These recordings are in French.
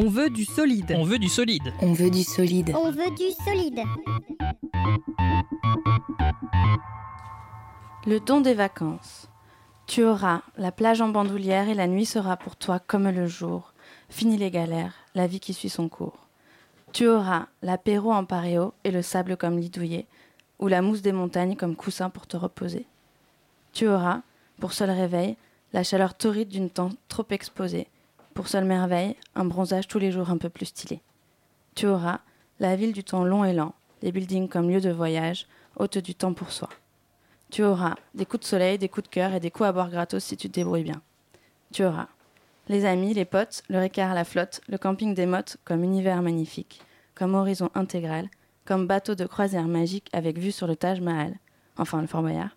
On veut du solide. On veut du solide. On veut du solide. On veut du solide. Le don des vacances. Tu auras la plage en bandoulière et la nuit sera pour toi comme le jour. Fini les galères, la vie qui suit son cours. Tu auras l'apéro en paréo et le sable comme lit douillet, ou la mousse des montagnes comme coussin pour te reposer. Tu auras, pour seul réveil, la chaleur torride d'une temps trop exposée, pour seule merveille, un bronzage tous les jours un peu plus stylé. Tu auras la ville du temps long et lent, des buildings comme lieu de voyage, hôte du temps pour soi. Tu auras des coups de soleil, des coups de cœur et des coups à boire gratos si tu te débrouilles bien. Tu auras les amis, les potes, le récart la flotte, le camping des mottes comme univers magnifique, comme horizon intégral, comme bateau de croisière magique avec vue sur le Taj Mahal, enfin le Fort Boyard.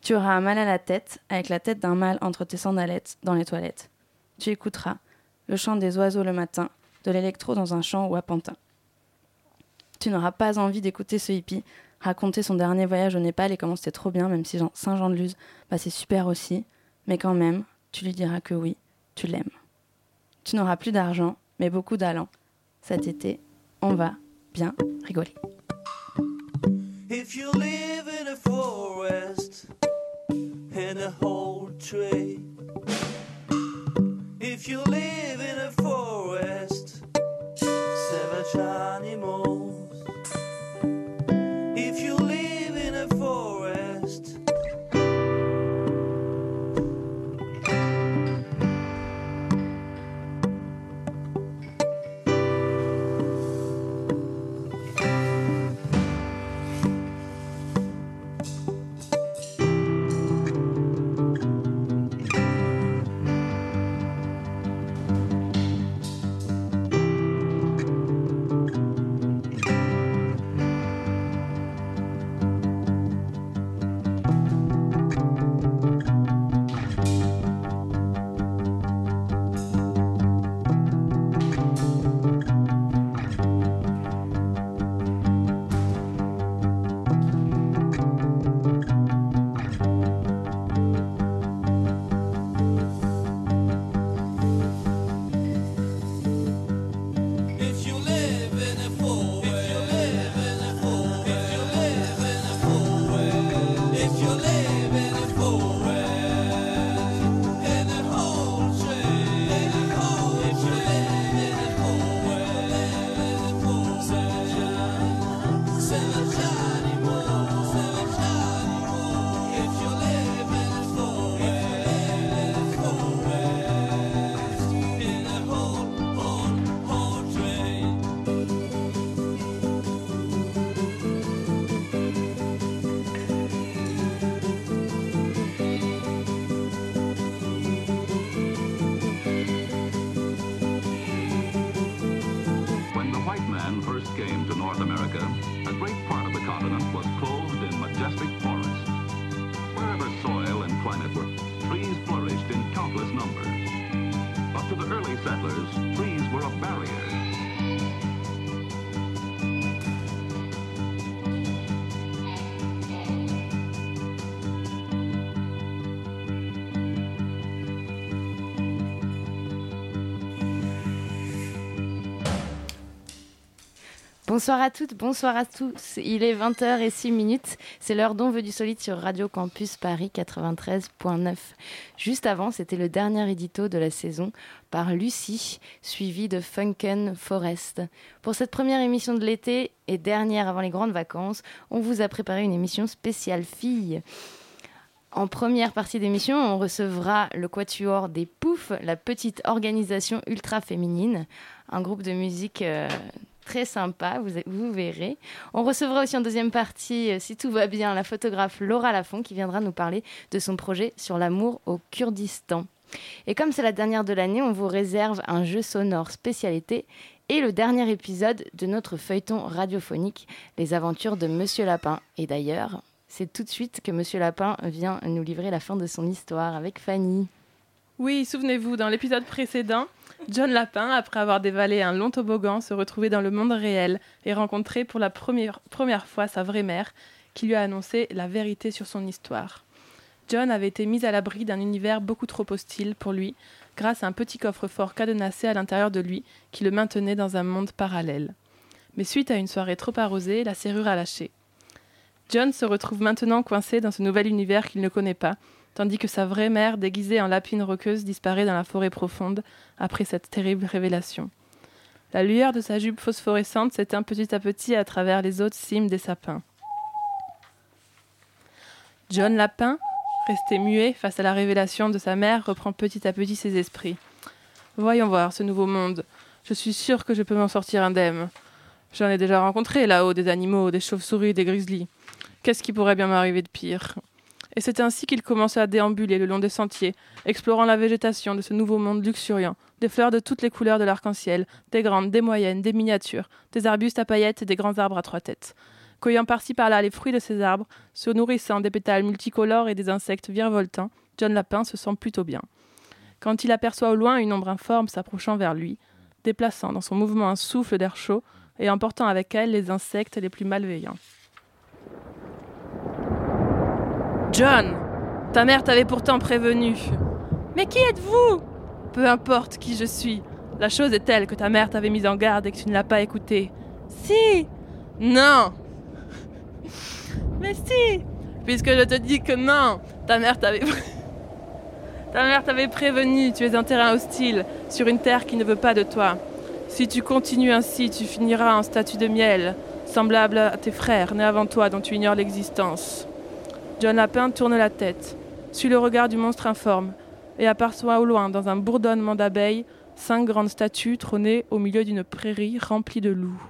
Tu auras un mal à la tête, avec la tête d'un mâle entre tes sandalettes dans les toilettes. Tu écouteras le chant des oiseaux le matin, de l'électro dans un champ ou à Pantin. Tu n'auras pas envie d'écouter ce hippie raconter son dernier voyage au Népal et comment c'était trop bien, même si Saint-Jean-de-Luz, bah c'est super aussi, mais quand même, tu lui diras que oui, tu l'aimes. Tu n'auras plus d'argent, mais beaucoup d'allant. Cet été, on va bien rigoler. If you live in a forest and a whole tree, if a Bonsoir à toutes, bonsoir à tous. Il est 20h06 minutes. C'est l'heure d'On veut du solide sur Radio Campus Paris 93.9. Juste avant, c'était le dernier édito de la saison par Lucie, suivi de Funken Forest. Pour cette première émission de l'été et dernière avant les grandes vacances, on vous a préparé une émission spéciale filles. En première partie d'émission, on recevra le Quatuor des Poufs, la petite organisation ultra féminine, un groupe de musique euh, très sympa, vous, vous verrez. On recevra aussi en deuxième partie, euh, si tout va bien, la photographe Laura Lafont qui viendra nous parler de son projet sur l'amour au Kurdistan. Et comme c'est la dernière de l'année, on vous réserve un jeu sonore spécialité et le dernier épisode de notre feuilleton radiophonique, Les aventures de Monsieur Lapin. Et d'ailleurs, c'est tout de suite que Monsieur Lapin vient nous livrer la fin de son histoire avec Fanny. Oui, souvenez-vous, dans l'épisode précédent, John Lapin, après avoir dévalé un long toboggan, se retrouvait dans le monde réel et rencontrait pour la première, première fois sa vraie mère, qui lui a annoncé la vérité sur son histoire. John avait été mis à l'abri d'un univers beaucoup trop hostile pour lui, grâce à un petit coffre-fort cadenassé à l'intérieur de lui qui le maintenait dans un monde parallèle. Mais suite à une soirée trop arrosée, la serrure a lâché. John se retrouve maintenant coincé dans ce nouvel univers qu'il ne connaît pas, tandis que sa vraie mère, déguisée en lapine roqueuse, disparaît dans la forêt profonde après cette terrible révélation. La lueur de sa jupe phosphorescente s'éteint petit à petit à travers les hautes cimes des sapins. John Lapin, resté muet face à la révélation de sa mère, reprend petit à petit ses esprits. Voyons voir ce nouveau monde. Je suis sûr que je peux m'en sortir indemne. J'en ai déjà rencontré là-haut des animaux, des chauves-souris, des grizzlies. Qu'est-ce qui pourrait bien m'arriver de pire? Et c'est ainsi qu'il commence à déambuler le long des sentiers, explorant la végétation de ce nouveau monde luxuriant, des fleurs de toutes les couleurs de l'arc-en-ciel, des grandes, des moyennes, des miniatures, des arbustes à paillettes et des grands arbres à trois têtes. Cueillant par-ci par-là les fruits de ces arbres, se nourrissant des pétales multicolores et des insectes virevoltants, John Lapin se sent plutôt bien. Quand il aperçoit au loin une ombre informe s'approchant vers lui, déplaçant dans son mouvement un souffle d'air chaud et emportant avec elle les insectes les plus malveillants. John, ta mère t'avait pourtant prévenu. Mais qui êtes-vous? Peu importe qui je suis, la chose est telle que ta mère t'avait mise en garde et que tu ne l'as pas écoutée. Si Non Mais si Puisque je te dis que non, ta mère t'avait Ta mère t'avait prévenu, tu es un terrain hostile, sur une terre qui ne veut pas de toi. Si tu continues ainsi, tu finiras en statue de miel, semblable à tes frères nés avant toi dont tu ignores l'existence. John Lapin tourne la tête, suit le regard du monstre informe, et aperçoit au loin, dans un bourdonnement d'abeilles, cinq grandes statues trônées au milieu d'une prairie remplie de loups.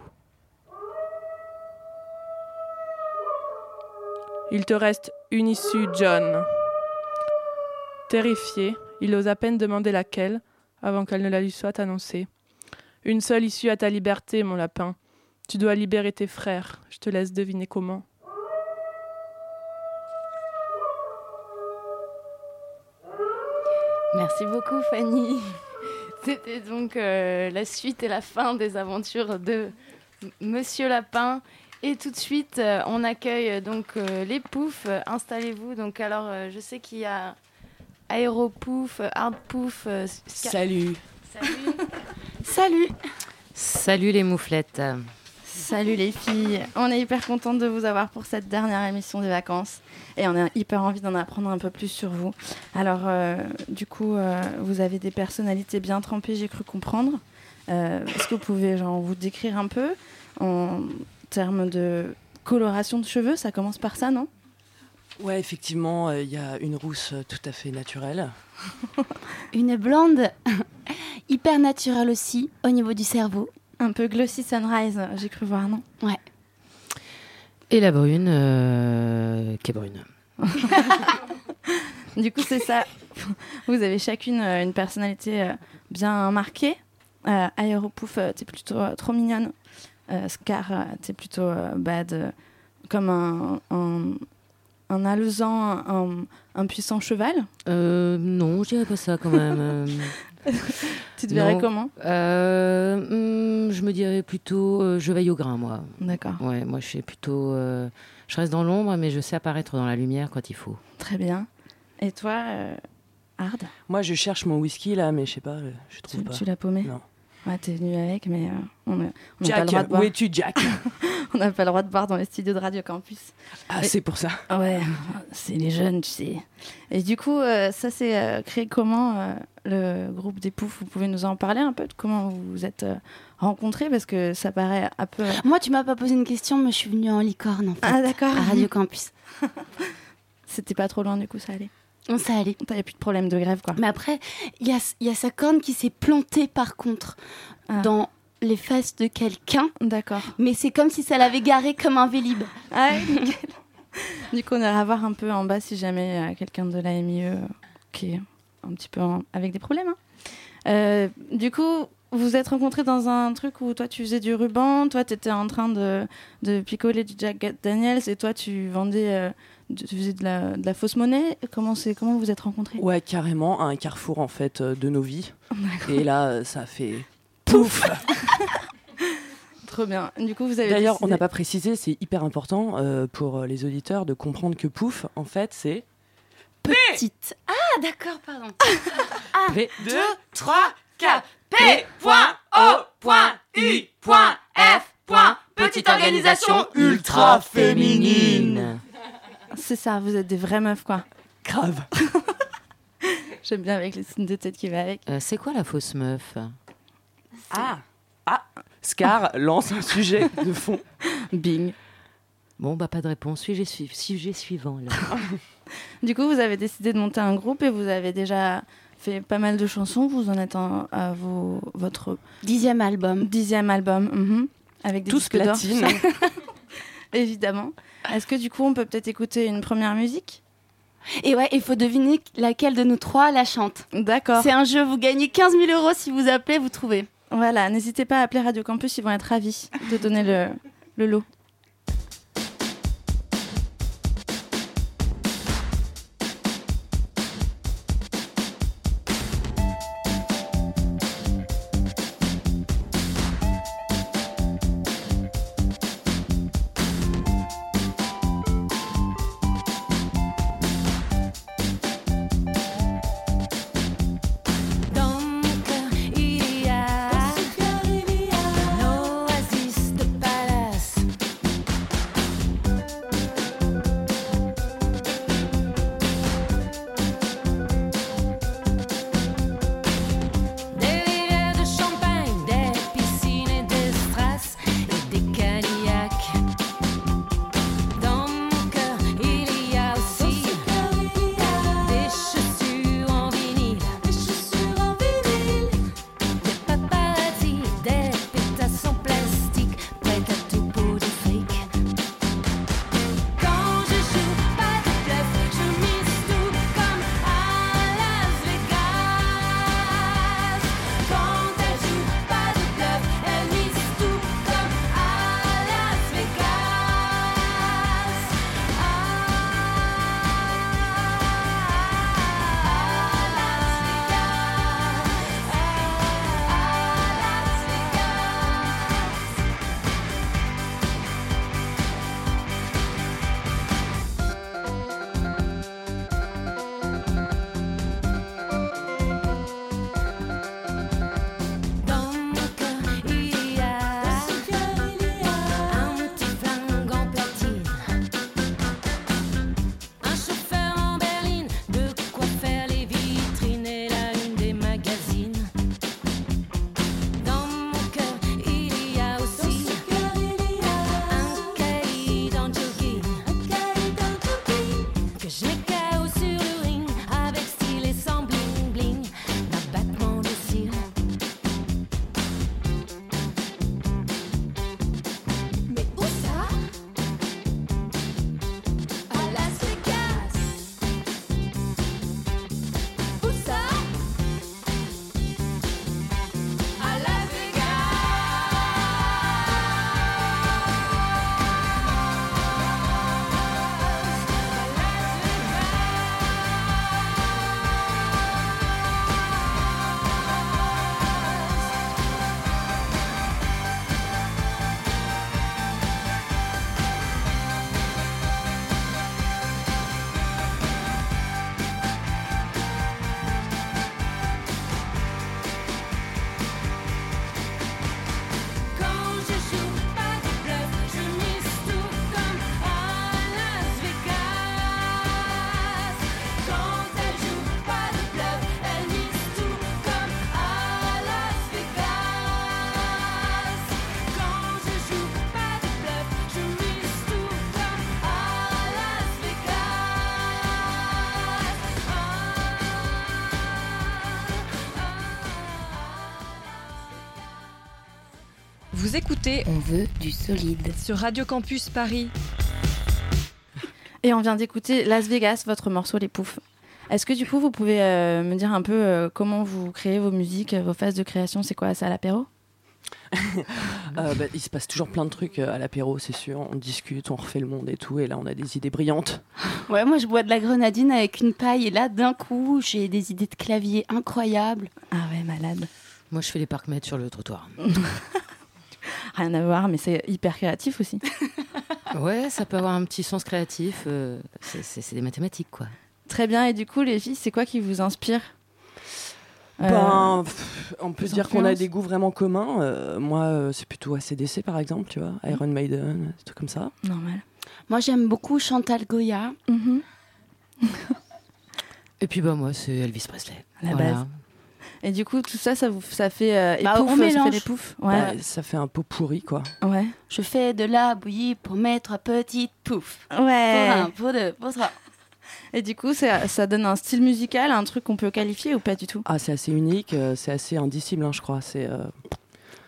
Il te reste une issue, John. Terrifié, il ose à peine demander laquelle, avant qu'elle ne la lui soit annoncée. Une seule issue à ta liberté, mon lapin. Tu dois libérer tes frères. Je te laisse deviner comment. Merci beaucoup Fanny. C'était donc euh, la suite et la fin des aventures de Monsieur Lapin. Et tout de suite, euh, on accueille euh, donc euh, les poufs. Installez-vous. Donc alors, euh, je sais qu'il y a Aéropouf, Hardpouf. euh, Salut. Salut. Salut. Salut les mouflettes. Salut les filles. On est hyper contente de vous avoir pour cette dernière émission des vacances. Et on a hyper envie d'en apprendre un peu plus sur vous. Alors, euh, du coup, euh, vous avez des personnalités bien trempées, j'ai cru comprendre. Euh, Est-ce que vous pouvez genre, vous décrire un peu en termes de coloration de cheveux? Ça commence par ça, non? Ouais, effectivement, il y a une rousse tout à fait naturelle. Une blonde hyper naturelle aussi au niveau du cerveau. Un peu glossy sunrise, j'ai cru voir, non Ouais. Et la brune, euh, qui est brune. Du coup, c'est ça. Vous avez chacune euh, une personnalité euh, bien marquée. Euh, Aéropouf, t'es plutôt trop mignonne. Euh, Scar, t'es plutôt bad, comme un, un, un alezan, un, un puissant cheval. Euh, non, je dirais pas ça quand même. Tu te verrais Non. comment? Euh, hmm, Je me dirais plutôt, euh, je veille au grain, moi. D'accord. Ouais, moi je suis plutôt, euh, je reste dans l'ombre, mais je sais apparaître dans la lumière quand il faut. Très bien. Et toi, euh, Hard? Moi, je cherche mon whisky là, mais je sais pas, je tu, trouve pas. tu l'as paumé? Non. Ouais, t'es venu avec, mais euh, on n'a pas Jack, le droit de boire. où es-tu, Jack? On n'a pas le droit de boire dans les studios de Radio Campus. Ah, Et- c'est pour ça. Ouais, c'est les jeunes, tu sais. Et du coup, euh, ça s'est euh, créé comment euh, le groupe des Poufs? Vous pouvez nous en parler un peu de comment vous vous êtes euh, rencontrés Parce que ça paraît un peu. Moi, tu m'as pas posé une question, mais je suis venue en licorne en fait. Ah, d'accord. À Radio Campus. C'était pas trop loin, du coup, ça allait. Ça allait. Il n'y a plus de problème de grève, quoi. Mais après, il y a, il y a sa corne qui s'est plantée par contre Ah. dans les fesses de quelqu'un. D'accord. Mais c'est comme si ça l'avait garé comme un vélib. Ah, nickel. Du coup, on ira voir un peu en bas si jamais euh, quelqu'un de la MIE euh, qui est un petit peu en- avec des problèmes. hein. Euh, du coup, vous vous êtes rencontrés dans un truc où toi tu faisais du ruban, toi tu étais en train de, de picoler du Jack Daniels et toi tu vendais, tu faisais de la, de la fausse monnaie. Comment, c'est, comment vous vous êtes rencontrés? Ouais, carrément, un carrefour en fait euh, de nos vies. Et là, euh, ça a fait pouf Trop bien. Du coup, vous avez D'ailleurs, on n'a pas précisé, c'est hyper important euh, pour les auditeurs de comprendre que pouf, en fait, c'est Petite. Ah, d'accord, pardon. Ah, 2, 3, 4. P, point, O, point, U, point, F, point, petite organisation ultra féminine. C'est ça, vous êtes des vraies meufs quoi. Grave. J'aime bien avec les signes de tête qui va avec. Euh, c'est quoi la fausse meuf? Ah Ah Scar lance un sujet de fond. Bing. Bon, bah pas de réponse. Sujet, sui- sujet suivant. là. Du coup, vous avez décidé de monter un groupe et vous avez déjà fait pas mal de chansons. Vous en êtes en- à vos, votre Dixième album. dixième album, mhm, avec des Tous disques d'or, platine. Évidemment. Est-ce que du coup, on peut peut-être écouter une première musique? Et ouais, il faut deviner laquelle de nous trois la chante. D'accord. C'est un jeu, vous gagnez 15 000 euros si vous appelez, vous trouvez. Voilà, n'hésitez pas à appeler Radio Campus, ils vont être ravis de donner le, le lot. Vous écoutez On veut du solide. sur Radio Campus Paris. Et on vient d'écouter Las Vegas, votre morceau Les Poufs. Est-ce que du coup, vous pouvez euh, me dire un peu euh, comment vous créez vos musiques, vos phases de création? C'est quoi C'est à l'apéro? Euh, bah, il se passe toujours plein de trucs à l'apéro, c'est sûr. On discute, on refait le monde et tout. Et là, on a des idées brillantes. Ouais, moi je bois de la grenadine avec une paille et là d'un coup j'ai des idées de clavier incroyables. Ah ouais, malade. Moi, je fais les parcs-mètres sur le trottoir. Rien à voir, mais c'est hyper créatif aussi. ouais, ça peut avoir un petit sens créatif. euh, c'est- des mathématiques, quoi. Très bien. Et du coup, les filles, c'est quoi qui vous inspire? Euh, Ben, pff, on peut dire qu'on a des goûts vraiment communs. Euh, moi, euh, c'est plutôt ACDC par exemple, tu vois, Mm. Iron Maiden, des trucs comme ça. Normal. Moi j'aime beaucoup Chantal Goya. Mhm. Et puis, bah, moi, c'est Elvis Presley. À la Voilà. base. Et du coup, tout ça, ça, vous, ça fait euh, Bah, on ça fait des poufs. Ouais. Bah, ça fait un pot pourri, quoi. ouais. Je fais de la bouillie pour mettre un petit pouf. Ouais. Pour un, pour deux, pour trois. Et du coup, ça, ça donne un style musical, un truc qu'on peut qualifier ou pas du tout? Ah, c'est assez unique, euh, c'est assez indicible, hein, je crois. C'est euh,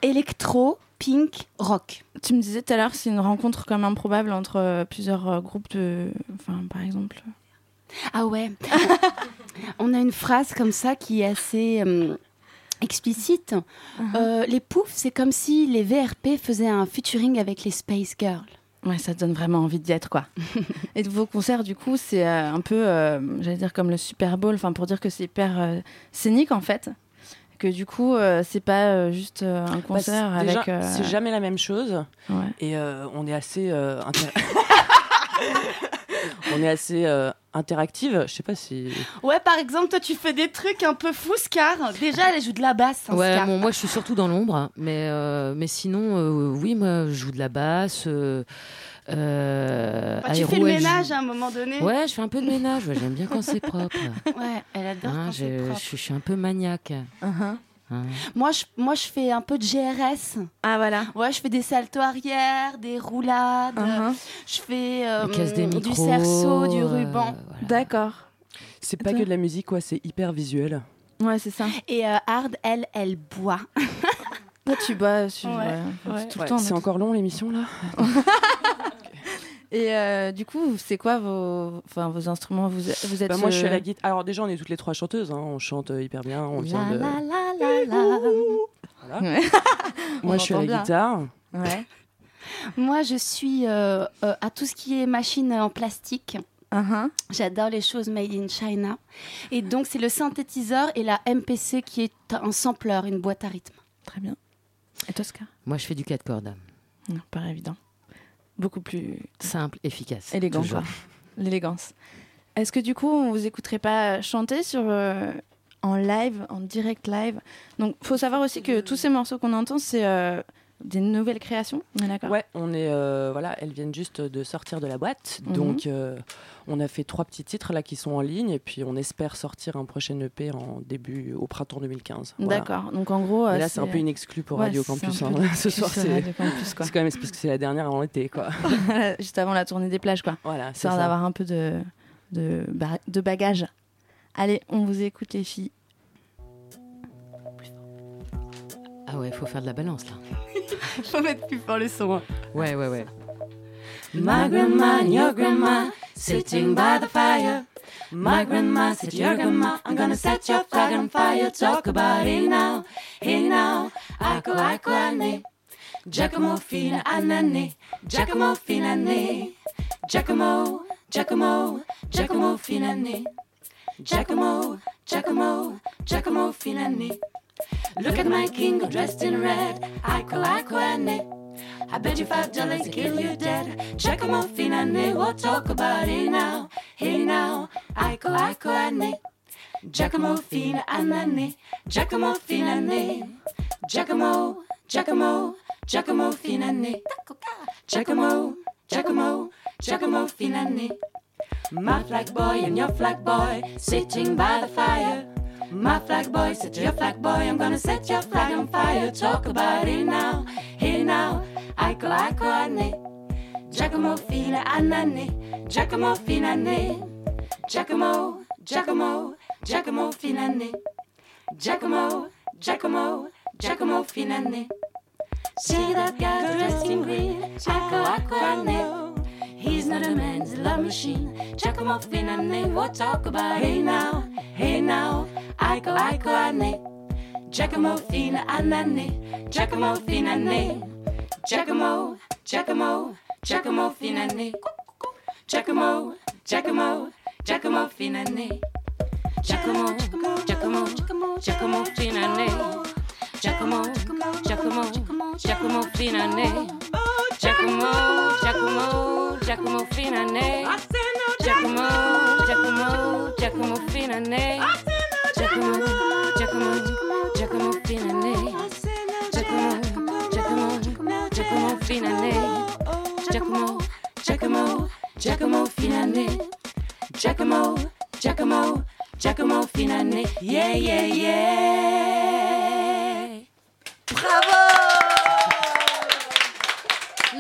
Électro, pink, rock. Tu me disais tout à l'heure, c'est une rencontre comme improbable entre euh, plusieurs euh, groupes de. Enfin, par exemple. Ah ouais. On a une phrase comme ça qui est assez euh, explicite. Euh, les poufs, c'est comme si les VRP faisaient un featuring avec les Space Girls. Ouais, ça te donne vraiment envie d'y être, quoi. et de vos concerts, du coup, c'est euh, un peu, euh, j'allais dire, comme le Super Bowl, enfin, pour dire que c'est hyper euh, scénique, en fait. Que du coup, euh, c'est pas euh, juste euh, un bah, concert c'est- déjà, avec. euh, C'est jamais la même chose. Ouais. Et euh, on est assez. euh, on est assez interactive. Je sais pas si. Ouais, par exemple, toi, tu fais des trucs un peu fous, Scar. Déjà, elle joue de la basse. hein, Ouais, Scar. bon, moi je suis surtout dans l'ombre, mais, euh, mais sinon, euh, oui, moi je joue de la basse. Euh, euh, Bah, tu fais le joue- ménage à un moment donné. Ouais, je fais un peu de ménage, ouais, j'aime bien quand c'est propre. Ouais, elle adore Hein, quand je, c'est propre. je suis- je suis un peu maniaque. Uh-huh. Hein. Moi je, moi, je fais un peu de GRS. Ah, voilà. Ouais, je fais des saltos arrière, des roulades. Uh-huh. Je fais euh, du cerceau, du euh, ruban. D'accord. C'est pas que de la musique, quoi. C'est hyper visuel. Ouais, c'est ça. Et euh, Hard, elle, elle boit. Toi, tu bois sur, Ouais, ouais, ouais. tout Ouais, le temps. c'est encore long l'émission là? Et euh, du coup, c'est quoi vos, enfin, vos instruments? Vous, vous êtes. Bah, moi, je suis à euh, la guitare. Alors déjà, on est toutes les trois chanteuses. hein. On chante euh, hyper bien. On vient de. La, la, la, la. Voilà. Ouais. On Moi, je suis à la bien. guitare. Ouais. Moi, je suis euh, euh, à tout ce qui est machine en plastique. Uh-huh. J'adore les choses made in China. Et donc, c'est le synthétiseur et la MPC qui est un sampler, une boîte à rythme. Très bien. Et toi, Scar Moi je fais du 4 cordes. Non, pas évident. Beaucoup plus Simple, efficace. élégant. L'élégance. Est-ce que du coup, on vous écouterait pas chanter sur euh, en live, en direct live? Donc, faut savoir aussi que tous ces morceaux qu'on entend, c'est euh, des nouvelles créations. On est Ouais, on est euh, voilà, elles viennent juste de sortir de la boîte, Mhm. donc euh, on a fait trois petits titres là qui sont en ligne et puis on espère sortir un prochain EP en début au printemps 2015. Voilà. D'accord. Donc en gros, Mais euh, là, c'est un peu une exclue pour Ouais, Radio Campus. hein. Ce soir, c'est Radio Campus, quoi. c'est quand même parce que c'est la dernière avant l'été, quoi. juste avant la tournée des plages, quoi. Voilà, c'est Histoire ça. d'avoir un peu de de, ba- de bagages. Allez, on vous écoute les filles. Ah ouais, faut faire de la balance là. Faut mettre plus fort le son. hein. Ouais, ouais, ouais. My grandma and your grandma sitting by the fire. My grandma said, Your grandma, I'm gonna set your flag on fire. Talk about it now, hey now. Aiko, aiko, ane. Giacomo fina anane. Giacomo fina ne. Giacomo, Giacomo, Giacomo fina ne. Giacomo, Giacomo, Giacomo fina ne. Look at my king dressed in red. Aiko, aiko, ane. I bet you five dollars to kill you dead. Giacomo Finane, we'll talk about it now. Hey now, Aiko Aiko Ane. Giacomo Fina Anane. Giacomo Finane. Giacomo, Giacomo, Giacomo Finane. Giacomo, Giacomo, Giacomo Finane. My flag boy and your flag boy sitting by the fire. My flag boy, set your flag boy, I'm gonna set your flag on fire. Talk about it now, here now, Aiko Aiko Ane. Giacomo Fina Anane, Giacomo Finane. Giacomo, Giacomo, Giacomo Finane. Giacomo, Giacomo, Giacomo Finane. See that guy dressed in green, Aiko Aiko Ane. He's not a man's love machine. Giacomo Finane, we'll talk about hey now, hey now. Aiko, Aiko, Ane. Giacomo Fina Anane. Giacomo Finane. Giacomo, Giacomo, Giacomo Finane. Giacomo, Giacomo, Giacomo Finane. Giacomo, Giacomo, Giacomo Finane. Giacomo, Giacomo, Giacomo Finane. Giacomo, Giacomo, Giacomo Finane. Giacomo, Giacomo, Giacomo Finane. Giacomo, Giacomo, Giacomo Finane. Giacomo, Giacomo, Giacomo Finane. Giacomo, Giacomo, Giacomo Finane. Giacomo, Giacomo, Giacomo Finane. Yeah, yeah, yeah.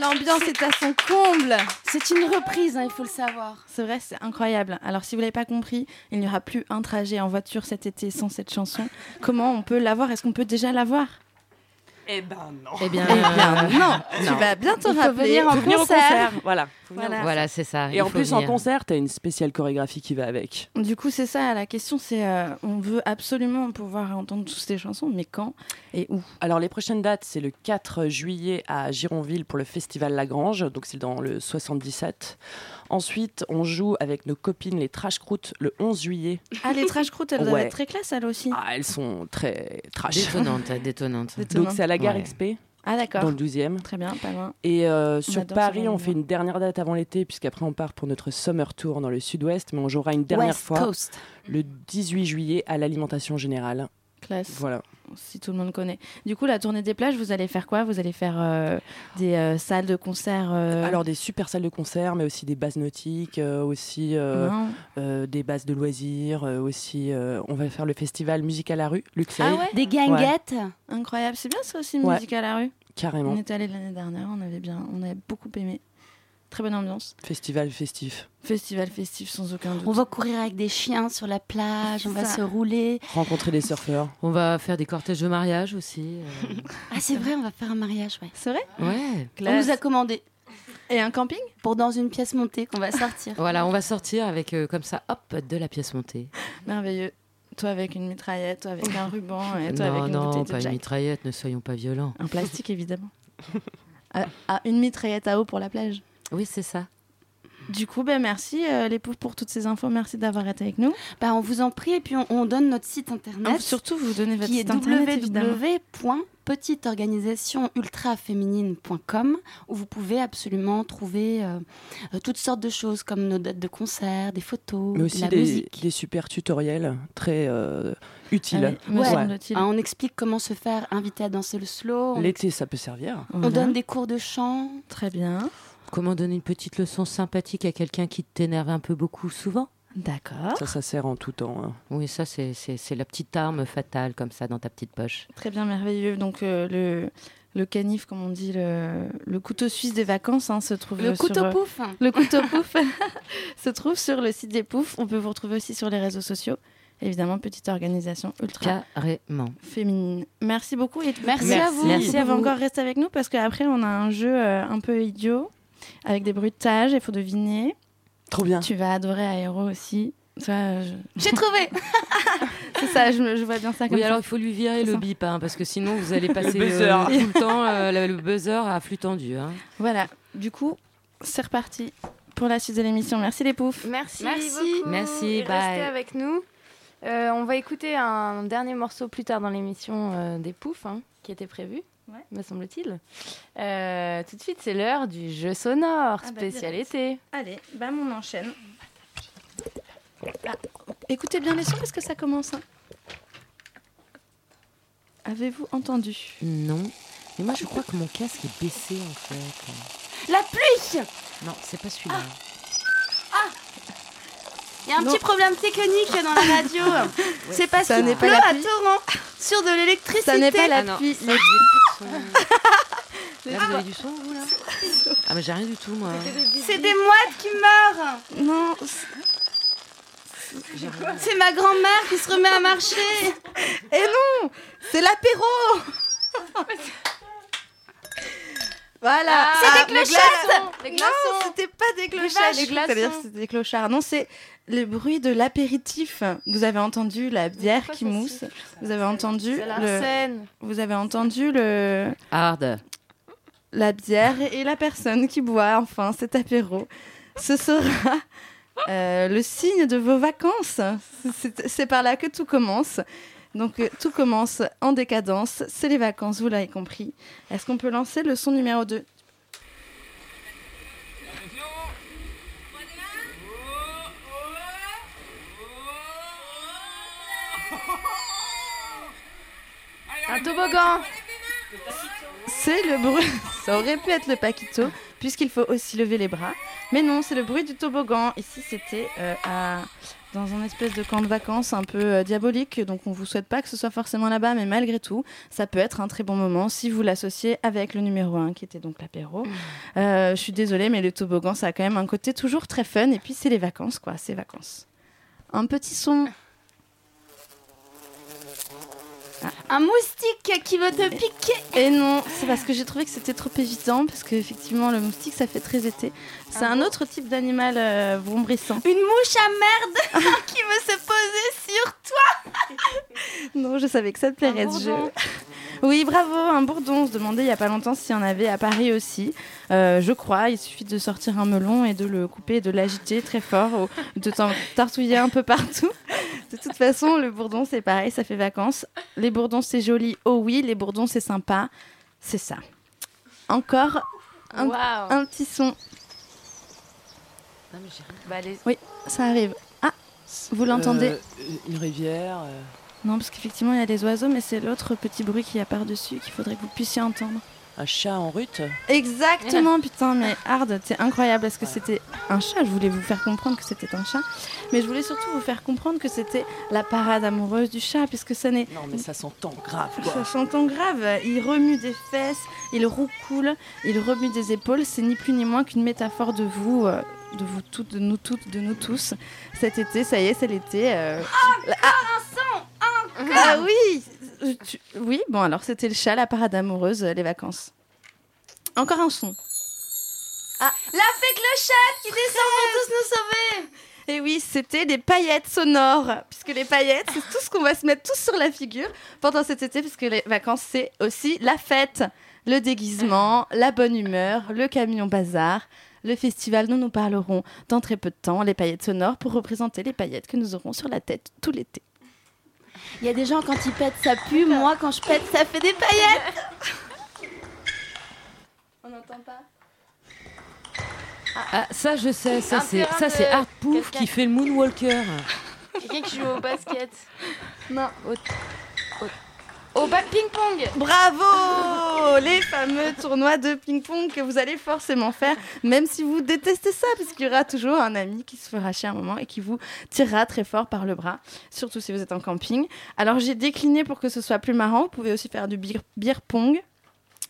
L'ambiance est à son comble. C'est une reprise, hein, il faut le savoir. C'est vrai, c'est incroyable. Alors, si vous l'avez pas compris, il n'y aura plus un trajet en voiture cet été sans cette chanson. Comment on peut l'avoir? Est-ce qu'on peut déjà l'avoir? Eh ben non. Eh bien, Eh bien, euh, non. Tu vas bientôt Il faut rappeler. venir en Faut venir au concert. concert, voilà. Voilà. c'est ça. Et il en plus, en concert, t'as une spéciale chorégraphie qui va avec. Du coup, c'est ça la question. C'est euh, on veut absolument pouvoir entendre toutes ces chansons, mais quand et où? Alors, les prochaines dates, c'est le 4 juillet à Gironville pour le festival Lagrange, donc c'est dans le 77. Ensuite, on joue avec nos copines les Trash Croûtes le 11 juillet. Ah, les trash croûtes, elles doivent être très classe, elles aussi. Ah, elles sont très trash. Détonnante, détonnante. Donc, c'est à la gare Ouais. XP. Ah, d'accord. Dans le 12e. Très bien, pas loin. Et euh, On sur Paris, on fait une dernière date avant l'été, puisqu'après on part pour notre summer tour dans le sud-ouest, mais on jouera une dernière West fois Coast. le 18 juillet à l'alimentation générale. Classe. Voilà. Si tout le monde connaît. Du coup, la tournée des plages, vous allez faire quoi? Vous allez faire euh, des euh, salles de concert euh, Alors des super salles de concert, mais aussi des bases nautiques, euh, aussi euh, euh, des bases de loisirs, euh, aussi euh, on va faire le festival Musique à la rue, Luxeuil. Ah ouais Des guinguettes. Incroyable. C'est bien ça aussi, Ouais. musique à la rue. Carrément. On est allé l'année dernière, on avait bien, on avait beaucoup aimé. Très bonne ambiance. Festival festif. Festival festif sans aucun doute. On va courir avec des chiens sur la plage, on va se rouler. Rencontrer des surfeurs. On va faire des cortèges de mariage aussi. euh. Ah, c'est vrai, on va faire un mariage, ouais. C'est vrai Ouais. On nous a commandé. Et un camping? Pour dans une pièce montée qu'on va sortir. Voilà, on va sortir avec euh, comme ça, hop, de la pièce montée. Merveilleux. Toi avec une mitraillette, toi avec un ruban, et toi non, avec une non, bouteille de pas une Jack. mitraillette, ne soyons pas violents. Un plastique évidemment. Ah, ah, une mitraillette à eau pour la plage. Oui, c'est ça. Du coup, ben merci euh, les pauvres pour toutes ces infos. Merci d'avoir été avec nous. Bah, on vous en prie, et puis on, on donne notre site internet. Ah, surtout, vous donnez votre qui site est internet, évidemment. www.petiteorganisation-ultraféminine.com où vous pouvez absolument trouver euh, euh, toutes sortes de choses comme nos dates de concert, des photos, Mais aussi de la des, musique. des super tutoriels très euh, utiles. Ouais. Ouais. Ah, on explique comment se faire inviter à danser le slow. On, L'été, ça peut servir. on donne des cours de chant. Très bien. Comment donner une petite leçon sympathique à quelqu'un qui t'énerve un peu beaucoup souvent? D'accord. Ça, ça sert en tout temps. hein. Oui, ça, c'est- c'est c'est la petite arme fatale comme ça dans ta petite poche. Très bien, merveilleux. Donc euh, le le canif, comme on dit, le, le couteau suisse des vacances, hein, se trouve Le sur, couteau euh, pouf. Le couteau pouf se trouve sur le site des poufs. On peut vous retrouver aussi sur les réseaux sociaux. Évidemment, petite organisation ultra Carrément. féminine. Merci beaucoup et Merci à vous. Merci Merci à vous vous. encore rester avec nous parce qu'après on a un jeu euh, un peu idiot avec des bruitages. Il faut deviner. Trop bien. Tu vas adorer Aéro aussi. Je- J'ai trouvé C'est ça, je, vois bien ça comme Oui, ça. alors il faut lui virer le bip, hein, parce que sinon vous allez passer buzzer. euh, tout le temps euh, le, le buzzer à flux tendu. hein. Voilà, du coup, c'est reparti pour la suite de l'émission. Merci les poufs. Merci, Merci. beaucoup. Merci, Et bye. Restez avec nous. Euh, on va écouter un dernier morceau plus tard dans l'émission euh, des poufs, hein, qui était prévu, me semble-t-il. Euh, tout de suite, c'est l'heure du jeu sonore Ah bah, spécial direct. été. Allez, bah on enchaîne. Ah, écoutez bien les sons parce que ça commence. hein. Avez-vous entendu? Non. Mais moi je crois que mon casque est baissé en fait. La pluie Non, c'est pas celui-là. Il y a un Non. petit problème technique dans la radio. C'est parce Ça qu'il n'est pas pleut à torrent sur de l'électricité. Ça n'est pas la Ah non, pluie. Son. Là, vous avez du son, vous, là Ah, mais j'ai rien du tout, moi. C'est des mouettes qui meurent. Non. C'est ma grand-mère qui se remet à marcher. et non C'est l'apéro Voilà. Ah, clochettes glaçon. Les Non, c'était pas des clochettes. vaches. J'ai cru que t'allais dire que c'était des clochards. Non, c'est le bruit de l'apéritif. Vous avez entendu la bière qui mousse. Vous avez entendu C'est le. Vous avez entendu le Hard. la bière et la personne qui boit enfin cet apéro. Ce sera euh, le signe de vos vacances. C'est c'est par là que tout commence. Donc euh, tout commence en décadence. C'est les vacances, vous l'avez compris. Est-ce qu'on peut lancer le son numéro 2 Un toboggan C'est le bruit. Ça aurait pu être le paquito, puisqu'il faut aussi lever les bras. Mais non, c'est le bruit du toboggan. Ici, c'était euh, à- dans un espèce de camp de vacances un peu euh, diabolique. Donc, on vous souhaite pas que ce soit forcément là-bas, mais malgré tout, ça peut être un très bon moment si vous l'associez avec le numéro 1, qui était donc l'apéro. Euh, je suis désolée, mais le toboggan, ça a quand même un côté toujours très fun. Et puis, c'est les vacances, quoi. C'est vacances. Un petit son. Un moustique qui veut te piquer. Et non, c'est parce que j'ai trouvé que c'était trop évident, parce qu'effectivement, le moustique, ça fait très été. C'est un autre type d'animal euh, vombrissant. Une mouche à merde qui veut se poser sur toi. Non, je savais que ça te plairait ce jeu. Oui, bravo, un bourdon. On se demandait il y a pas longtemps s'il y en avait à Paris aussi. Euh, je crois, il suffit de sortir un melon et de le couper et de l'agiter très fort, ou de t'en tartouiller un peu partout. De toute façon, le bourdon, c'est pareil, ça fait vacances. Les bourdons, c'est joli, oh oui, les bourdons, c'est sympa. C'est ça. Encore un petit son. Bah, les- Oui, ça arrive. Ah, vous l'entendez Euh, Une rivière. euh, Non, parce qu'effectivement, il y a des oiseaux, mais c'est l'autre petit bruit qu'il y a par-dessus qu'il faudrait que vous puissiez entendre. un chat en rute? Exactement, putain, mais Hard, c'est incroyable parce que c'était un chat? Je voulais vous faire comprendre que c'était un chat, mais je voulais surtout vous faire comprendre que c'était la parade amoureuse du chat, puisque ça n'est. Non, mais ça s'entend grave, quoi. Ça s'entend grave. Il remue des fesses, il roucoule, il remue des épaules. C'est ni plus ni moins qu'une métaphore de vous. euh, de vous toutes, de nous toutes, de nous tous. Cet été, ça y est, c'est l'été. euh, la- ah, ah oui Euh, tu- Oui, bon alors c'était le chat, la parade amoureuse, euh, les vacances. Encore un son. Ah, La fée clochette qui descend pour tous nous sauver. et oui, c'était les paillettes sonores, puisque les paillettes, c'est tout ce qu'on va se mettre tous sur la figure pendant cet été, puisque les vacances, c'est aussi la fête, le déguisement, la bonne humeur, le camion bazar, le festival dont nous parlerons dans très peu de temps, les paillettes sonores, pour représenter les paillettes que nous aurons sur la tête tout l'été. Il y a des gens quand ils pètent ça pue, moi quand je pète ça fait des paillettes. On n'entend pas Ah, ça, je sais. Ça, c'est ça, c'est Art Pouf qui fait le Moonwalker. Quelqu'un qui joue au basket. Non. Au, au, au ba- ping-pong. Bravo Les fameux tournois de ping-pong que vous allez forcément faire, même si vous détestez ça, parce qu'il y aura toujours un ami qui se fera chier un moment et qui vous tirera très fort par le bras, surtout si vous êtes en camping. Alors j'ai décliné pour que ce soit plus marrant. Vous pouvez aussi faire du beer, beer pong.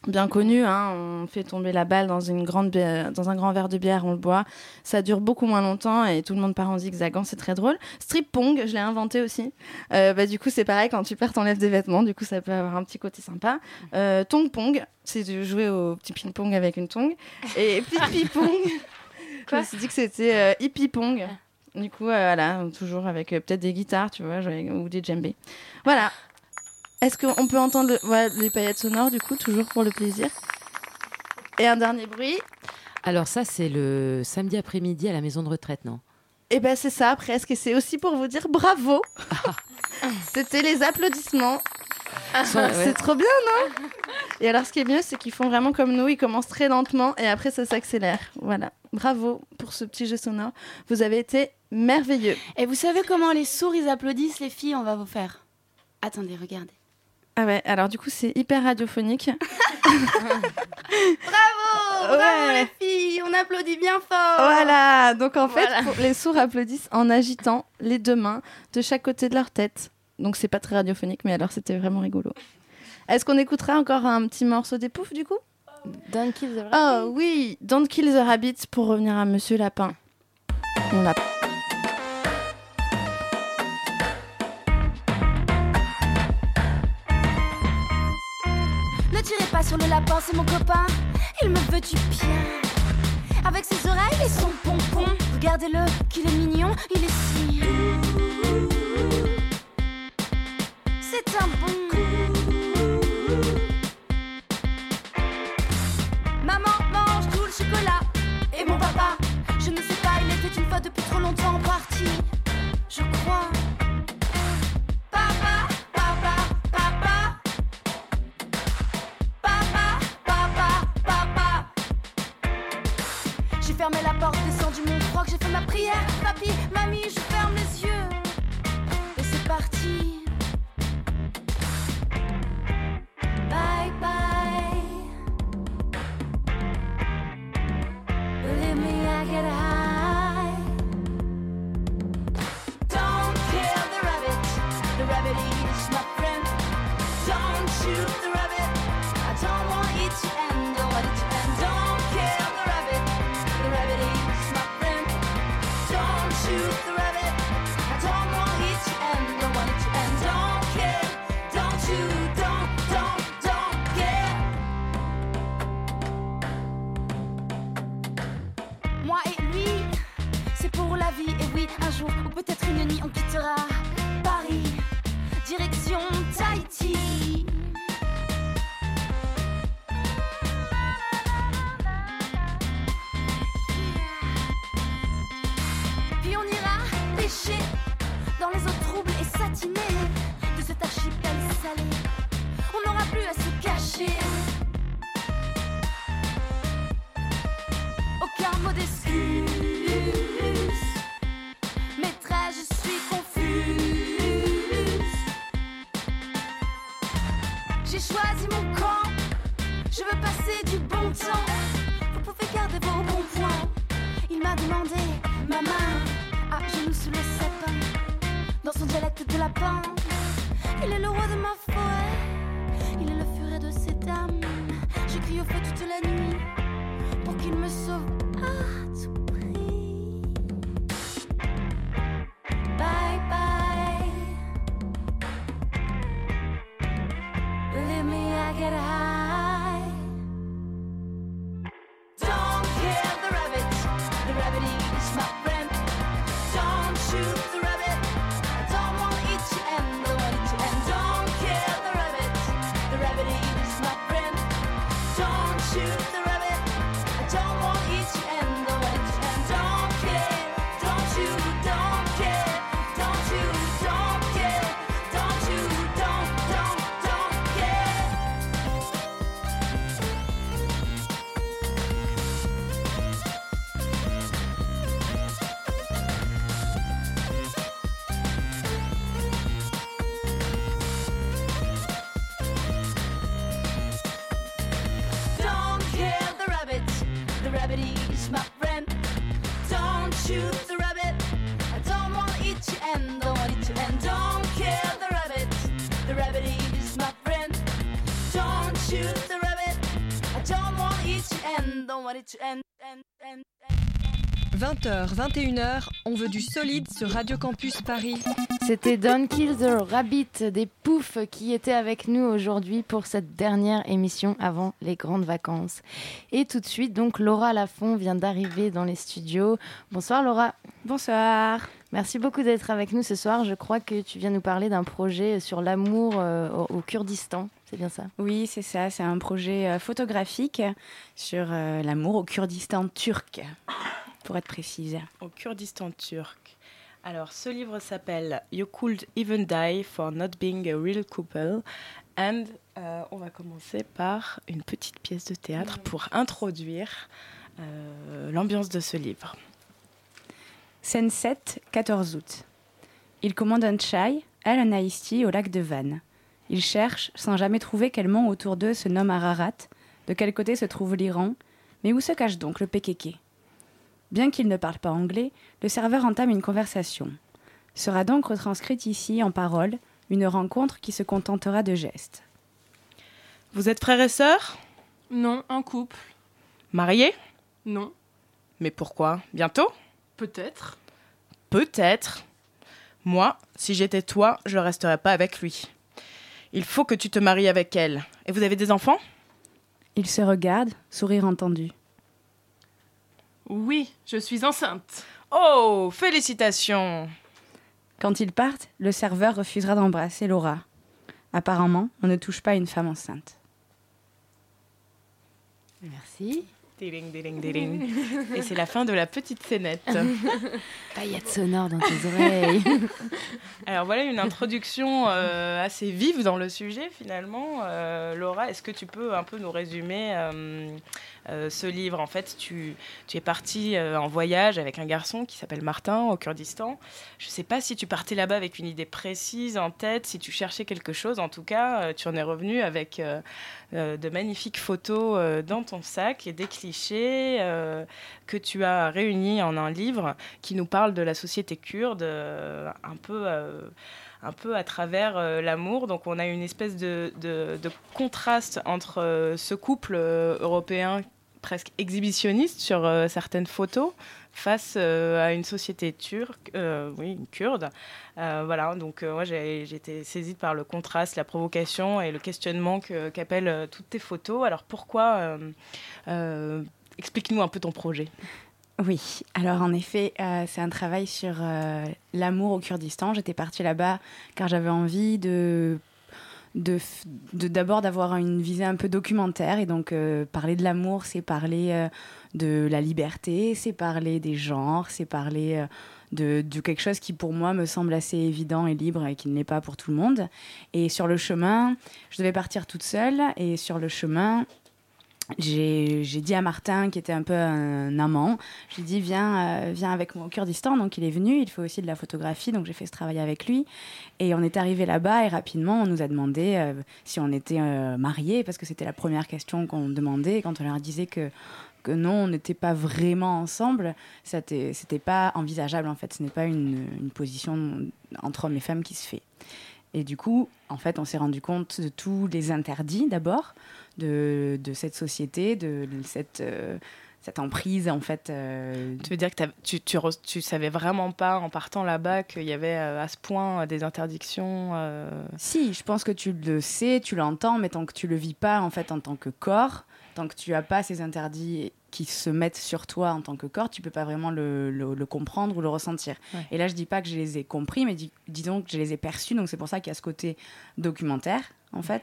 Bien connu, hein, on fait tomber la balle dans, une grande bière- dans un grand verre de bière, on le boit. Ça dure beaucoup moins longtemps et tout le monde part en zigzagant, c'est très drôle. Strip pong, je l'ai inventé aussi. Euh, bah, du coup, c'est pareil, quand tu perds, t'enlèves des vêtements, du coup, ça peut avoir un petit côté sympa. Euh, tong pong, c'est de jouer au petit ping-pong avec une tong. Et pipi pong, je me suis dit que c'était euh, hippie pong. Du coup, voilà, toujours avec peut-être des guitares, tu vois, ou des djembés. Voilà. Est-ce qu'on peut entendre le- ouais, les paillettes sonores, du coup, toujours pour le plaisir? Et un dernier bruit? Alors ça, c'est le samedi après-midi à la maison de retraite, non? Et ben c'est ça presque. Et c'est aussi pour vous dire bravo. C'était les applaudissements. Ouais. C'est trop bien, non? Et alors, ce qui est mieux, c'est qu'ils font vraiment comme nous. Ils commencent très lentement et après, ça s'accélère. Voilà. Bravo pour ce petit jeu sonore. Vous avez été merveilleux. Et vous savez comment les sourds ils applaudissent les filles? On va vous faire. Attendez, regardez. Ah ouais, alors du coup, c'est hyper radiophonique. Bravo, bravo Ouais. les filles, on applaudit bien fort. Voilà. Donc, en fait, Voilà. pour- les sourds applaudissent en agitant les deux mains de chaque côté de leur tête. Donc, c'est pas très radiophonique, mais alors, c'était vraiment rigolo. Est-ce qu'on écoutera encore un petit morceau des poufs, du coup? Don't kill the Oh oui, Don't Kill the Rabbit pour revenir à Monsieur Lapin. On l'a. Sur le lapin, c'est mon copain. Il me veut du bien. Avec ses oreilles et son pompon. Regardez-le, qu'il est mignon, il est si. C'est un bon. Maman mange tout le chocolat. Et mon papa, je ne sais pas, il était une fois depuis trop longtemps parti. Je crois. sorria. Peut-être une nuit, on quittera shoot the rabbit. I don't want it to end. Don't want it to end. Don't kill the rabbit. The rabbit is my friend. Don't shoot the rabbit. I don't want it to end. Don't want it to end. end, end, end. 20h, 21h, on veut du solide sur Radio Campus Paris. C'était Don't Kill the Rabbit des Poufs qui étaient avec nous aujourd'hui pour cette dernière émission avant les grandes vacances. Et tout de suite, donc Laura Lafont vient d'arriver dans les studios. Bonsoir Laura. Bonsoir. Merci beaucoup d'être avec nous ce soir. Je crois que tu viens nous parler d'un projet sur l'amour euh, au, au Kurdistan. C'est bien ça? Oui, c'est ça. C'est un projet euh, photographique sur euh, l'amour au Kurdistan turc, pour être précise. Au Kurdistan turc. Alors, ce livre s'appelle You Could Even Die for Not Being a Real Couple. And euh, on va commencer par une petite pièce de théâtre pour introduire euh, l'ambiance de ce livre. Scène 7, 14 août. Il commande un chai, elle un iced au lac de Vannes. Ils cherchent, sans jamais trouver quel mont autour d'eux se nomme Ararat, de quel côté se trouve l'Iran, mais où se cache donc le PKK Bien qu'il ne parle pas anglais, le serveur entame une conversation. Sera donc retranscrite ici en paroles une rencontre qui se contentera de gestes. Vous êtes frères et sœurs? Non, un couple. Mariés? Non. Mais pourquoi? Bientôt? Peut-être. Peut-être. Moi, si j'étais toi, je ne resterais pas avec lui. Il faut que tu te maries avec elle. Et vous avez des enfants? Ils se regardent, sourire entendu. Oui, je suis enceinte. Oh, félicitations Quand ils partent, le serveur refusera d'embrasser Laura. Apparemment, on ne touche pas une femme enceinte. Merci. Diling, diling, diling. Et c'est la fin de la petite scénette. Paillettes sonores dans tes oreilles. Alors voilà une introduction euh, assez vive dans le sujet finalement. Euh, Laura, est-ce que tu peux un peu nous résumer euh, euh, ce livre En fait, tu, es partie euh, en voyage avec un garçon qui s'appelle Martin au Kurdistan. Je ne sais pas si tu partais là-bas avec une idée précise en tête, si tu cherchais quelque chose. En tout cas, euh, tu en es revenu avec de magnifiques photos dans ton sac et des clichés que tu as réunis en un livre qui nous parle de la société kurde un peu un peu à travers l'amour. Donc on a une espèce de, contraste entre ce couple européen presque exhibitionniste sur euh, certaines photos face euh, à une société turque, euh, oui, kurde. Euh, voilà, donc moi j'ai été saisie par le contraste, la provocation et le questionnement que- qu'appellent toutes tes photos. Alors pourquoi Explique-nous un peu ton projet. Oui, alors en effet, c'est un travail sur l'amour au Kurdistan. J'étais partie là-bas car j'avais envie de de d'abord d'avoir une visée un peu documentaire et donc euh, parler de l'amour c'est parler euh, de la liberté c'est parler des genres c'est parler euh, de, de quelque chose qui pour moi me semble assez évident et libre et qui ne l'est pas pour tout le monde. Et sur le chemin je devais partir toute seule et sur le chemin j'ai dit à Martin, qui était un peu un amant, j'ai dit viens, euh, viens avec moi au Kurdistan. Donc il est venu, il fait aussi de la photographie, donc j'ai fait ce travail avec lui. Et on est arrivé là-bas et rapidement on nous a demandé euh, si on était euh, mariés, parce que c'était la première question qu'on demandait. Quand on leur disait que, que non, on n'était pas vraiment ensemble, c'était pas envisageable en fait. Ce n'est pas une, une position entre hommes et femmes qui se fait. Et du coup, en fait, on s'est rendu compte de tous les interdits d'abord de, de cette société, de, de cette, euh, cette emprise en fait. euh, Tu veux dire que tu, tu, savais vraiment pas en partant là-bas qu'il y avait euh, à ce point des interdictions Si, je pense que tu le sais, tu l'entends, mais tant que tu le vis pas en fait en tant que corps, tant que tu as pas ces interdits qui se mettent sur toi en tant que corps, tu peux pas vraiment le, le- le comprendre ou le ressentir. Ouais. Et là, je dis pas que je les ai compris, mais dis- disons que je les ai perçus, donc c'est pour ça qu'il y a ce côté documentaire en fait,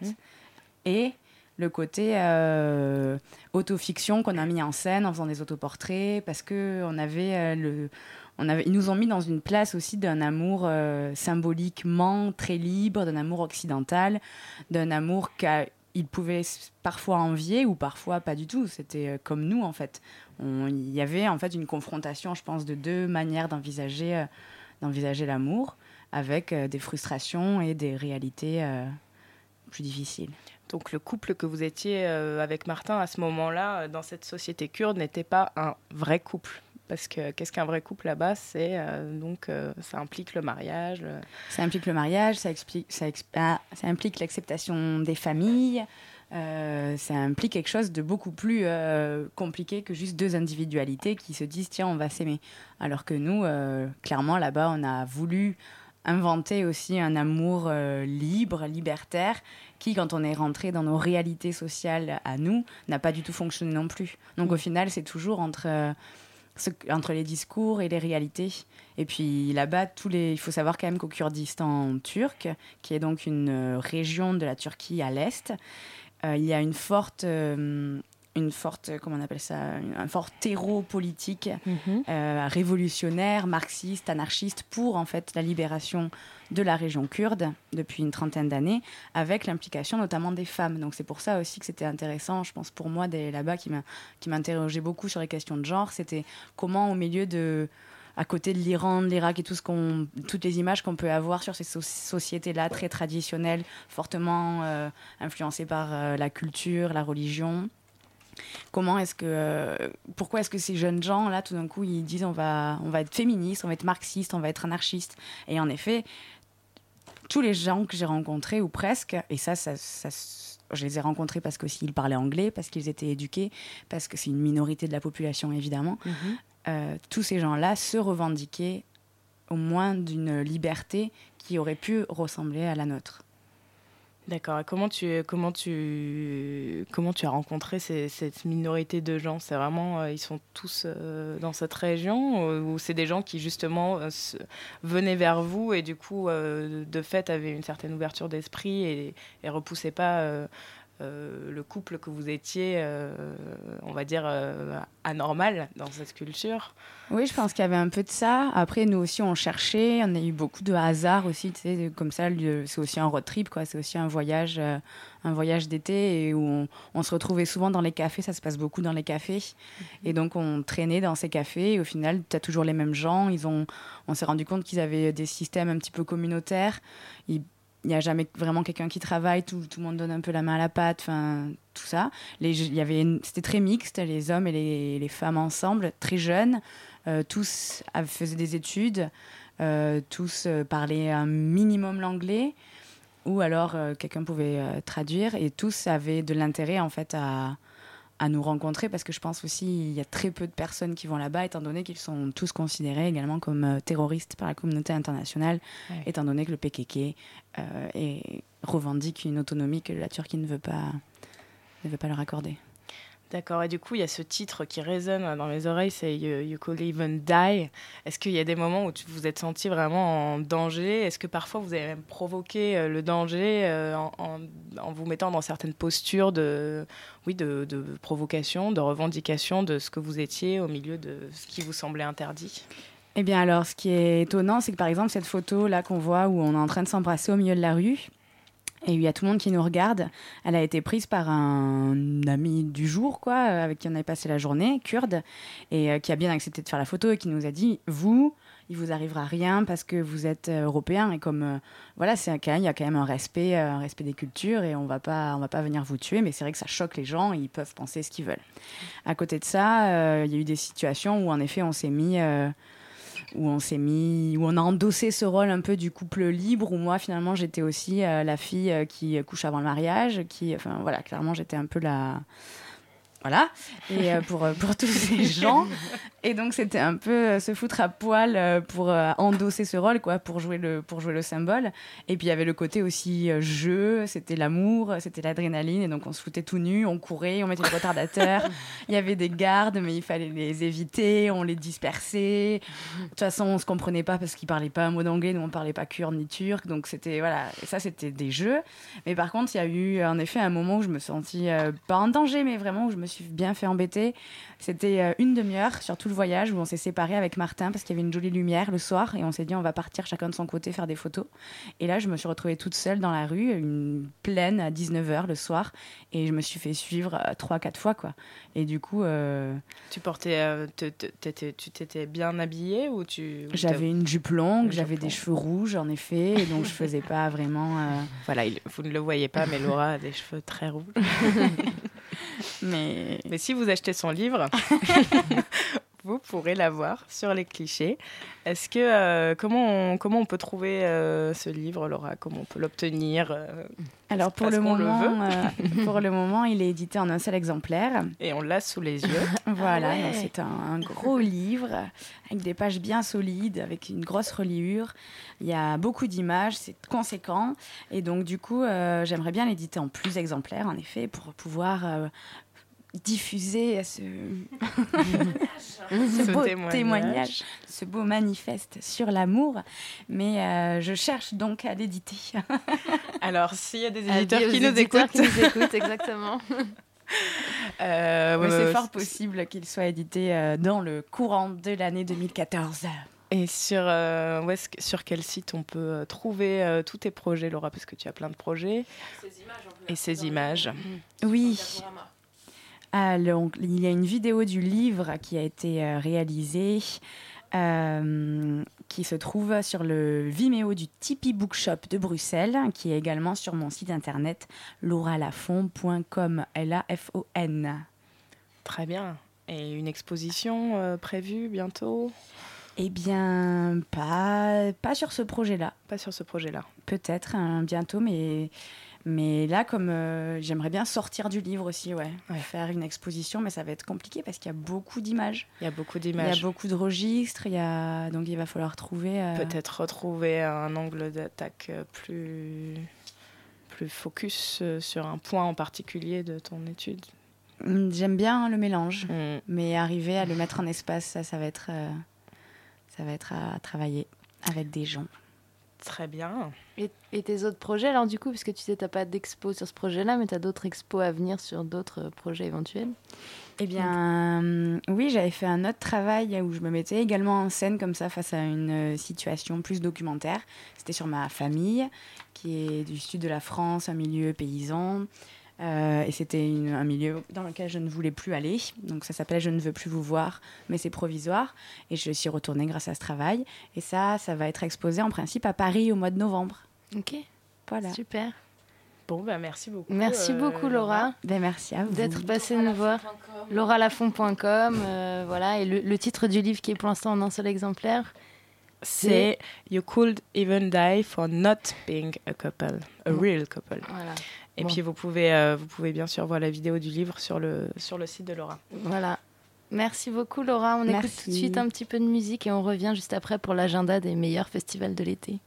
et le côté euh, autofiction qu'on a mis en scène en faisant des autoportraits, parce que on avait euh, le on avait, ils nous ont mis dans une place aussi d'un amour euh, symboliquement très libre, d'un amour occidental, d'un amour qu'ils pouvaient parfois envier ou parfois pas du tout. C'était euh, comme nous en fait. Il y avait en fait une confrontation, je pense, de deux manières d'envisager euh, d'envisager l'amour, avec euh, des frustrations et des réalités plus difficiles. Donc le couple que vous étiez avec Martin à ce moment-là, dans cette société kurde, n'était pas un vrai couple? Parce que qu'est-ce qu'un vrai couple là-bas C'est euh, donc euh, ça implique le mariage. le- Ça implique le mariage, ça, explique, ça, ah, ça implique l'acceptation des familles, euh, ça implique quelque chose de beaucoup plus euh, compliqué que juste deux individualités qui se disent tiens on va s'aimer. Alors que nous, euh, clairement là-bas, on a voulu inventer aussi un amour euh, libre, libertaire, qui quand on est rentré dans nos réalités sociales à nous, n'a pas du tout fonctionné non plus. Donc au final, c'est toujours entre... ce- entre les discours et les réalités. Et puis là-bas, tous les, il faut savoir quand même qu'au Kurdistan turc, qui est donc une euh, région de la Turquie à l'est, euh, il y a une forte, euh, une forte, comment on appelle ça, un fort terreau politique euh, révolutionnaire, marxiste, anarchiste pour en fait la libération de la région kurde depuis une trentaine d'années, avec l'implication notamment des femmes. Donc c'est pour ça aussi que c'était intéressant, je pense pour moi d'aller là-bas, qui m'interrogeait beaucoup sur les questions de genre, c'était comment au milieu de à côté de l'Iran, de l'Irak et tout ce toutes les images qu'on peut avoir sur ces so- sociétés-là très traditionnelles, fortement euh, influencées par euh, la culture, la religion, Comment est-ce que, euh, pourquoi est-ce que ces jeunes gens là, tout d'un coup, ils disent on va, on va être féministe, on va être marxiste, on va être anarchiste. Et en effet, tous les gens que j'ai rencontrés ou presque, et ça, ça, ça s- je les ai rencontrés parce qu'ils parlaient anglais, parce qu'ils étaient éduqués, parce que c'est une minorité de la population évidemment. Euh, tous ces gens-là se revendiquaient au moins d'une liberté qui aurait pu ressembler à la nôtre. D'accord. Comment tu, as rencontré cette minorité de gens? C'est vraiment, euh, ils sont tous euh, dans cette région euh, ou c'est des gens qui justement venaient vers vous et du coup, de fait, avaient une certaine ouverture d'esprit et, et repoussaient pas euh, le couple que vous étiez, euh, on va dire, euh, anormal dans cette culture Oui, je pense qu'il y avait un peu de ça. Après, nous aussi, on cherchait. On a eu beaucoup de hasard aussi. Tu sais, comme ça, c'est aussi un road trip, quoi. C'est aussi un voyage, un voyage d'été et où on, on se retrouvait souvent dans les cafés. Ça se passe beaucoup dans les cafés. Et donc, on traînait dans ces cafés. Et au final, tu as toujours les mêmes gens. Ils ont, on s'est rendu compte qu'ils avaient des systèmes un petit peu communautaires. Ils- il n'y a jamais vraiment quelqu'un qui travaille, tout, tout le monde donne un peu la main à la pâte, enfin tout ça. C'était très mixte, les hommes et les, les femmes ensemble, très jeunes, euh, tous faisaient des études, euh, tous euh, parlaient un minimum l'anglais, ou alors quelqu'un pouvait traduire, et tous avaient de l'intérêt en fait à, à nous rencontrer, parce que je pense aussi il y a très peu de personnes qui vont là-bas, étant donné qu'ils sont tous considérés également comme euh, terroristes par la communauté internationale, Ouais. étant donné que le PKK euh, est- revendique une autonomie que la Turquie ne veut pas, ne veut pas leur accorder. D'accord, et du coup, il y a ce titre qui résonne dans mes oreilles, c'est You, you Could Even Die. Est-ce qu'il y a des moments où tu vous êtes senti vraiment en danger? Est-ce que parfois vous avez même provoqué euh, le danger euh, en, vous mettant dans certaines postures de, oui, de, provocation, de revendication de ce que vous étiez au milieu de ce qui vous semblait interdit? Eh bien alors, ce qui est étonnant, c'est que par exemple, cette photo là qu'on voit où on est en train de s'embrasser au milieu de la rue, et il y a tout le monde qui nous regarde, elle a été prise par un ami du jour, quoi, euh, avec qui on avait passé la journée, kurde, et euh, qui a bien accepté de faire la photo et qui nous a dit, vous, il vous arrivera rien parce que vous êtes euh, européen et comme voilà c'est il y a quand même un respect un respect des cultures et on va pas on va pas venir vous tuer mais c'est vrai que ça choque les gens et ils peuvent penser ce qu'ils veulent. À côté de ça il y a eu des situations où en effet on s'est mis où on s'est mis, où on a endossé ce rôle un peu du couple libre, où moi finalement j'étais aussi euh, la fille euh, qui couche avant le mariage, qui, enfin voilà, clairement j'étais un peu la, voilà, et euh, pour, euh, pour tous ces gens. Et donc c'était un peu euh, se foutre à poil pour endosser ce rôle, quoi, pour jouer le, pour jouer le symbole. Et puis il y avait le côté aussi jeu, c'était l'amour, c'était l'adrénaline, et donc on se foutait tout nu, on courait, on mettait des retardateurs. Il y avait des gardes, mais il fallait les éviter, on les dispersait. De toute façon, on se comprenait pas parce qu'ils parlaient pas un mot d'anglais, nous on parlait pas kurde ni turc, donc c'était voilà, et ça c'était des jeux. Mais par contre, il y a eu en effet un moment où je me sentis euh, pas en danger, mais vraiment où je me suis bien fait embêter. C'était euh, une demi-heure sur tout le voyage où on s'est séparés avec Martin parce qu'il y avait une jolie lumière le soir et on s'est dit on va partir chacun de son côté faire des photos. Et là, je me suis retrouvée toute seule dans la rue, une plaine à 19h le soir et je me suis fait suivre euh, trois, quatre fois quoi. Et du coup, euh, Tu portais, euh, tu t'étais bien habillée ou tu j'avais une jupe longue, j'avais des cheveux rouges en effet, et donc je faisais pas vraiment. euh, Voilà, il- vous ne le voyez pas, mais Laura a des cheveux très rouges. mais... mais si vous achetez son livre, vous pourrez l'avoir sur les clichés. Est-ce que euh, comment on, comment on peut trouver euh, ce livre, Laura? Comment on peut l'obtenir euh, Alors pour le, moment, pour le moment, il est édité en un seul exemplaire. Et on l'a sous les yeux. Voilà, Ah ouais. c'est un, un gros livre avec des pages bien solides, avec une grosse reliure. Il y a beaucoup d'images, c'est conséquent. Et donc du coup, j'aimerais bien l'éditer en plus exemplaires, en effet, pour pouvoir euh, diffuser ce, Ce beau témoignage. témoignage. ce beau manifeste sur l'amour. Mais euh, je cherche donc à l'éditer. Alors, s'il y a des éditeurs qui nous éditeurs écoutent, qui nous écoutent, exactement. Euh, ouais, c'est fort c- possible qu'il soit édité euh, dans le courant de l'année 2014. Et sur, euh, où est-ce que- sur quel site on peut euh, trouver euh, tous tes projets, Laura? Parce que tu as plein de projets. Et ces images. Oui. Alors, il y a une vidéo du livre qui a été euh, réalisée, euh, qui se trouve sur le Vimeo du Tipeee Bookshop de Bruxelles, qui est également sur mon site internet lauralafon.com. L-A-F-O-N. Très bien. Et une exposition euh, prévue bientôt? Eh bien, pas, pas sur ce projet-là. Pas sur ce projet-là. Peut-être hein, bientôt, mais, mais là, comme euh, j'aimerais bien sortir du livre aussi, ouais. Faire une exposition, mais ça va être compliqué parce qu'il y a beaucoup d'images. Il y a beaucoup Il y d'images. a beaucoup de registres, il y a... donc il va falloir trouver. euh, Peut-être retrouver un angle d'attaque plus, plus focus euh, sur un point en particulier de ton étude Mm, J'aime bien le mélange, Mm. mais arriver à le mettre en espace, ça, ça va être, euh, ça va être à travailler avec des gens. Très bien. Et, et tes autres projets, alors du coup, parce que tu sais, tu n'as pas d'expo sur ce projet-là, mais tu as d'autres expos à venir sur d'autres euh, projets éventuels? Eh bien, euh, oui, j'avais fait un autre travail où je me mettais également en scène comme ça face à une euh, situation plus documentaire. C'était sur ma famille, qui est du sud de la France, un milieu paysan. Euh, et c'était un milieu dans lequel je ne voulais plus aller. Donc ça s'appelle Je ne veux plus vous voir, mais c'est provisoire. Et je suis retournée grâce à ce travail. Et ça, ça va être exposé en principe à Paris au mois de novembre. Ok. Voilà. Super. Bon, bah, merci beaucoup. Merci euh, beaucoup, Laura. Ben, merci à vous. D'être passée nous voir. lauralafont.com. euh, voilà. Et le, le titre du livre qui est pour l'instant en un seul exemplaire, C'est You could even die for not being a couple, a real couple. Voilà. Et Bon. puis vous pouvez, euh, vous pouvez bien sûr voir la vidéo du livre sur le, sur le site de Laura. Voilà. Merci beaucoup, Laura. On écoute tout de suite un petit peu de musique et on revient juste après pour l'agenda des meilleurs festivals de l'été.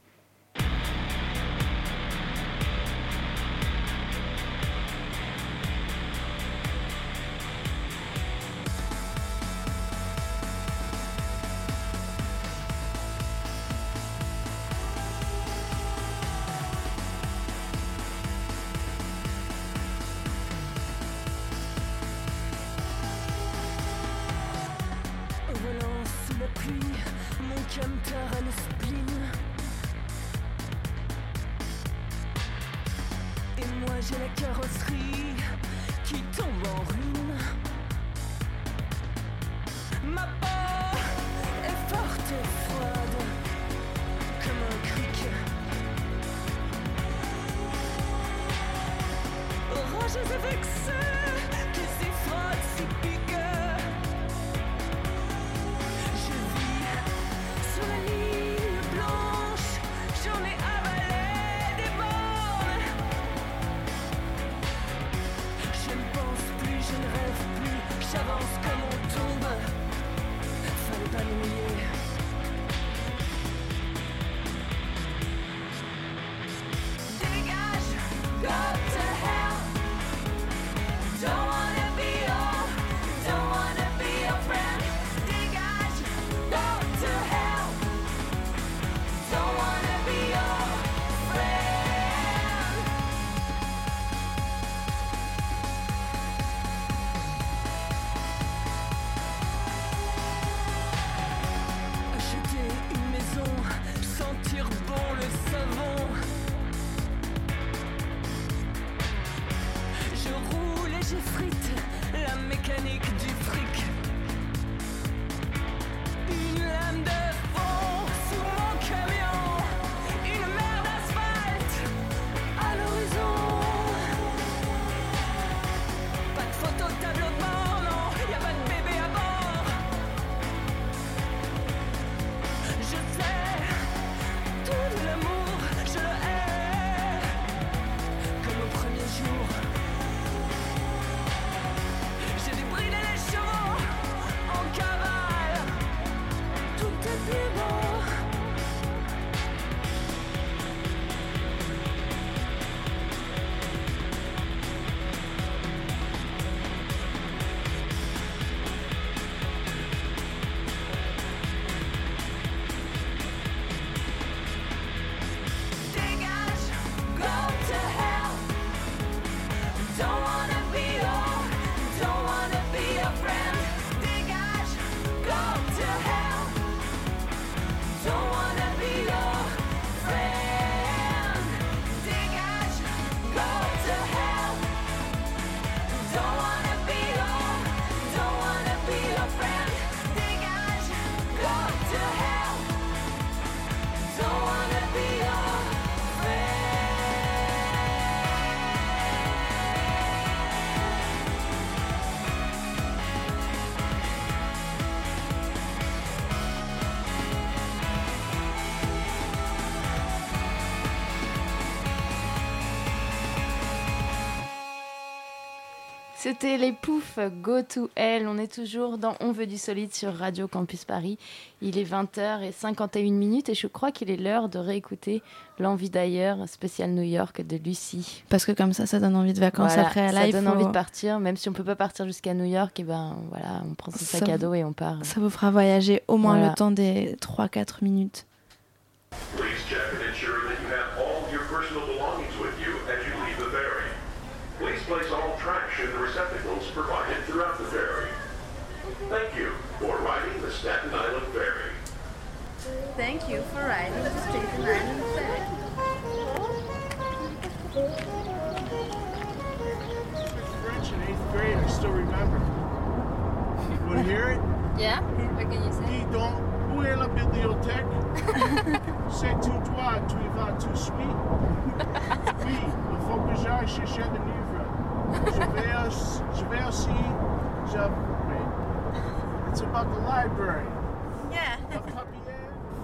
C'était les poufs Go to Hell. On est toujours dans On veut du solide sur Radio Campus Paris. Il est 20h51 minutes et je crois qu'il est l'heure de réécouter L'envie d'ailleurs, spécial New York de Lucie. Parce que comme ça, ça donne envie de vacances Voilà, après. Là, ça il donne faut- envie de partir, même si on peut pas partir jusqu'à New York, et ben voilà, on prend son sac Ça à dos et on part. Ça vous fera voyager au moins Voilà. le temps des 3-4 minutes. Thank you for riding the Staten Island Ferry. French in eighth grade, I still remember. You want to hear it? Yeah? What can you say? Dis donc, où est la bibliothèque? C'est tout toi, tu vas tout suite? Oui, il faut que j'aille chercher le livre. Je vais, aussi- je vais aussi. Je, wait. It's about the library.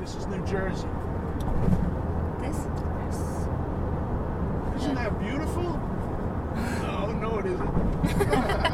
This is New Jersey. This? Isn't that beautiful? No, no, it isn't.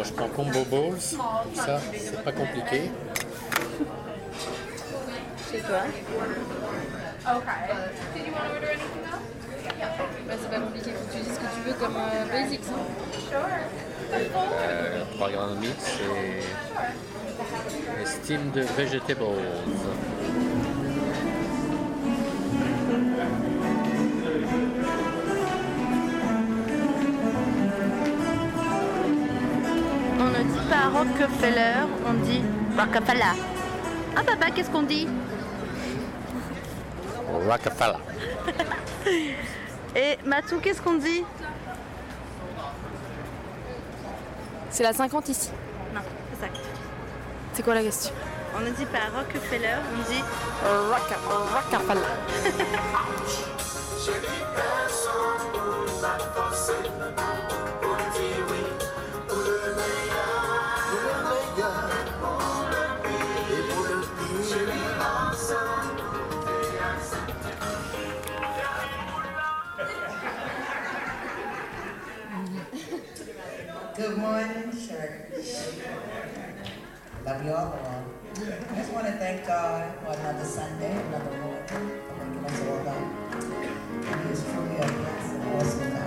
Moi, je prends combo balls. Ça, c'est pas compliqué. Chez toi Okay. Did you want to order anything else? Bah, c'est pas compliqué, faut que tu dises ce que tu veux comme euh, basics. Euh, programme mix et steamed vegetables. Rockefeller, on dit Rockefeller. Ah papa, qu'est-ce qu'on dit? Rockefeller. Et Matou, qu'est-ce qu'on dit? C'est la 50 ici. Non, c'est ça. C'est quoi la question? On ne dit pas Rockefeller, on dit Rockefeller. Love you all. Lord. I just want to thank God for another Sunday, another morning, for waking us all up. He is truly a blessed and awesome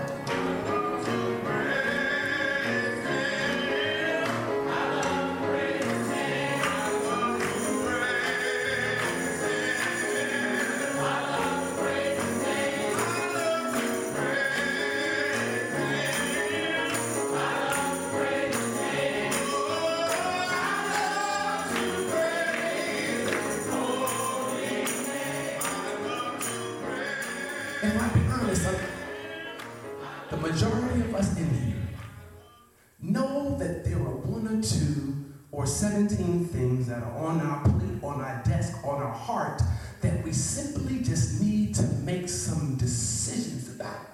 If I be honest, uh, the majority of us in here know that there are one or two or 17 things that are on our plate, on our desk, on our heart that we simply just need to make some decisions about.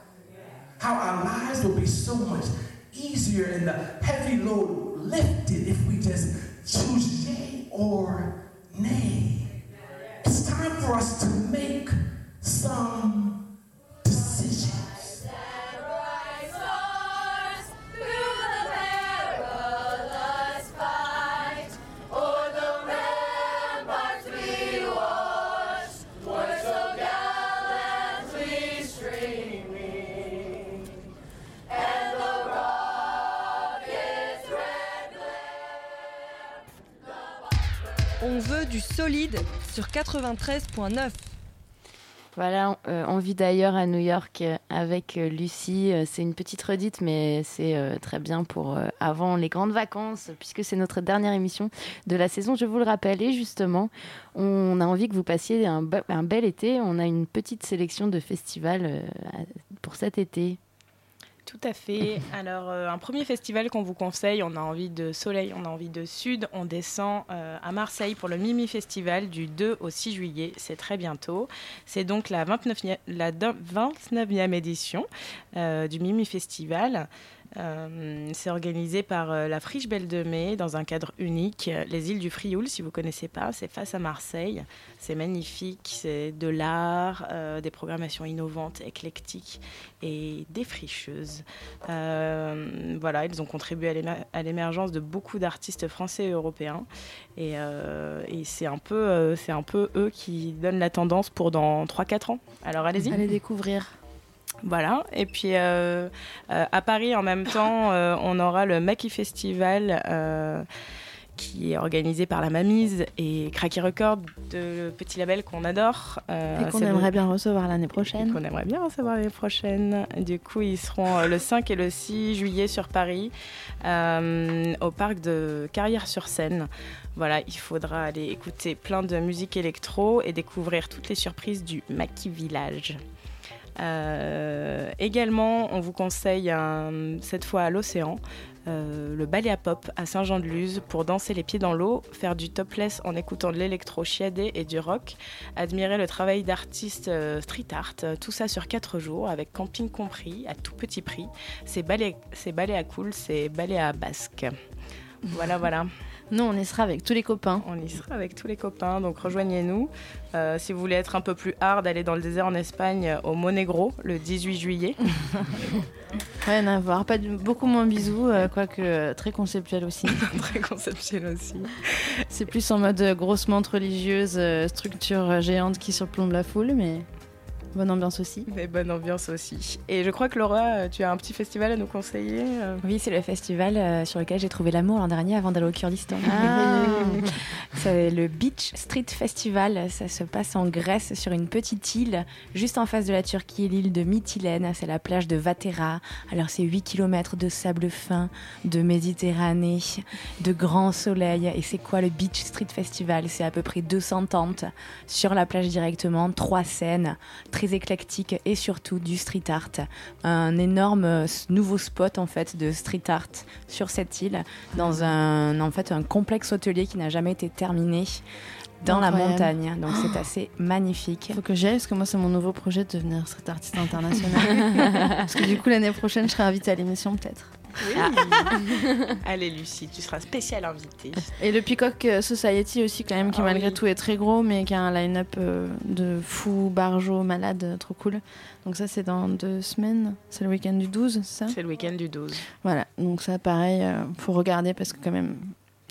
How our lives will be so much easier and the heavy load lifted if we just choose 93.9. Voilà, euh, on vit d'ailleurs à New York euh, avec euh, Lucie. C'est une petite redite, mais c'est très bien pour avant les grandes vacances, puisque c'est notre dernière émission de la saison, je vous le rappelle. Et justement, on a envie que vous passiez un, be- un bel été. On a une petite sélection de festivals pour cet été. Tout à fait. Alors, euh, un premier festival qu'on vous conseille, on a envie de soleil, on a envie de sud. On descend euh, à Marseille pour le Mimi Festival du 2 au 6 juillet. C'est très bientôt. C'est donc la 29e, la de- 29e édition euh, du Mimi Festival. Euh, c'est organisé par euh, la Friche Belle de Mai dans un cadre unique. Euh, Les îles du Frioul, si vous ne connaissez pas, c'est face à Marseille. C'est magnifique, c'est de l'art, des programmations innovantes, éclectiques et défricheuses. Voilà, ils ont contribué à l'émer- à l'émergence de beaucoup d'artistes français et européens. Et, c'est un, peu, un peu eux qui donnent la tendance pour dans 3-4 ans. Alors allez-y. Allez découvrir. Voilà, et puis euh, euh, à Paris en même temps, euh, on aura le Maki Festival qui est organisé par la Mamise et Cracky Record, de petit label qu'on adore. Euh, Et qu'on le- aimerait bien recevoir l'année prochaine. qu'on aimerait bien recevoir l'année prochaine. Du coup, ils seront le 5 et le 6 juillet sur Paris, euh, au parc de Carrière-sur-Seine. Voilà, il faudra aller écouter plein de musique électro et découvrir toutes les surprises du Maki Village. Euh, également, on vous conseille un- cette fois à l'océan. euh, le ballet à pop à Saint-Jean-de-Luz pour danser les pieds dans l'eau, faire du topless en écoutant de l'électro chiadé et du rock, admirer le travail d'artistes euh, street art, euh, tout ça sur 4 jours avec camping compris à tout petit prix. C'est ballet, c'est ballet à cool, c'est ballet à basque. Voilà, voilà. Nous, on y sera avec tous les copains. On y sera avec tous les copains, donc rejoignez-nous. Euh, si vous voulez être un peu plus hard, allez dans le désert en Espagne euh, au Monegro le 18 juillet. Rien à voir. Pas de- beaucoup moins bisous, euh, quoique très conceptuel aussi. Très conceptuel aussi. C'est plus en mode grosse menthe religieuse, structure géante qui surplombe la foule, mais bonne ambiance aussi. Mais bonne ambiance aussi. Et je crois que Laura, tu as un petit festival à nous conseiller. euh. Oui, c'est le festival euh, sur lequel j'ai trouvé l'amour l'an dernier avant d'aller au Kurdistan. Ah. c'est le Beach Street Festival. Ça se passe en Grèce sur une petite île juste en face de la Turquie, l'île de Mytilène. C'est la plage de Vatera. Alors c'est 8 km de sable fin, de Méditerranée, de grand soleil. Et c'est quoi le Beach Street Festival? C'est à peu près 200 tentes sur la plage directement, trois scènes, très éclectiques et surtout du street art. Un énorme euh, nouveau spot en fait de street art sur cette île, dans un en fait un complexe hôtelier qui n'a jamais été terminé dans la montagne. Donc c'est assez magnifique. Faut que j'y aille parce que moi c'est mon nouveau projet de devenir street artiste international. parce que du coup l'année prochaine je serai invitée à l'émission peut-être. Allez Lucie, tu seras spéciale invitée. Et le Peacock euh, Society aussi quand même qui Ah malgré oui. tout est très gros mais qui a un line-up euh, de fou, barjo, malade, euh, trop cool. Donc ça c'est dans deux semaines, c'est le week-end du 12, c'est ça? C'est le week-end du 12. Voilà, donc ça pareil, faut regarder parce que quand même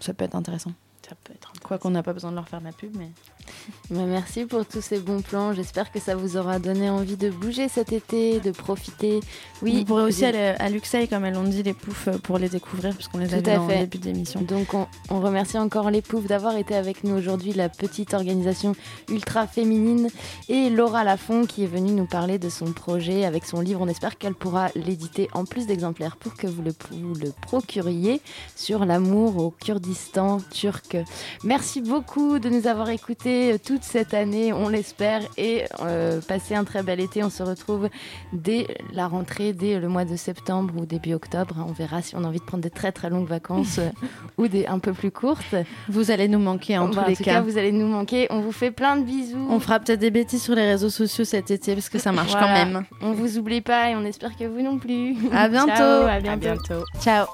ça peut être intéressant. Ça peut être Quoi qu'on n'a pas besoin de leur faire de la pub mais... Bah, merci pour tous ces bons plans. J'espère que ça vous aura donné envie de bouger cet été, de profiter. Oui, Vous pourrez aussi des- aller à Luxeuil, comme elles l'ont dit, les poufs, euh, pour les découvrir, parce qu'on les a vus fait. début d'émission. Donc on, on remercie encore les Poufs d'avoir été avec nous aujourd'hui, la petite organisation ultra féminine, et Laura Lafont qui est venue nous parler de son projet avec son livre. On espère qu'elle pourra l'éditer en plus d'exemplaires pour que vous le, vous le procuriez sur l'amour au Kurdistan turc. Merci beaucoup de nous avoir écoutés euh, toute cette année, on l'espère, et euh, passez un très bel été. On se retrouve dès la rentrée, dès le mois de septembre ou début octobre. On verra si on a envie de prendre des très très longues vacances euh, ou des un peu plus courtes. Vous allez nous manquer en Bah, tous les tout cas. vous allez nous manquer. On vous fait plein de bisous. On fera peut-être des bêtises sur les réseaux sociaux cet été, parce que ça marche Voilà. quand même. On vous oublie pas et on espère que vous non plus. À bientôt. Ciao, à À bientôt. bientôt. Ciao.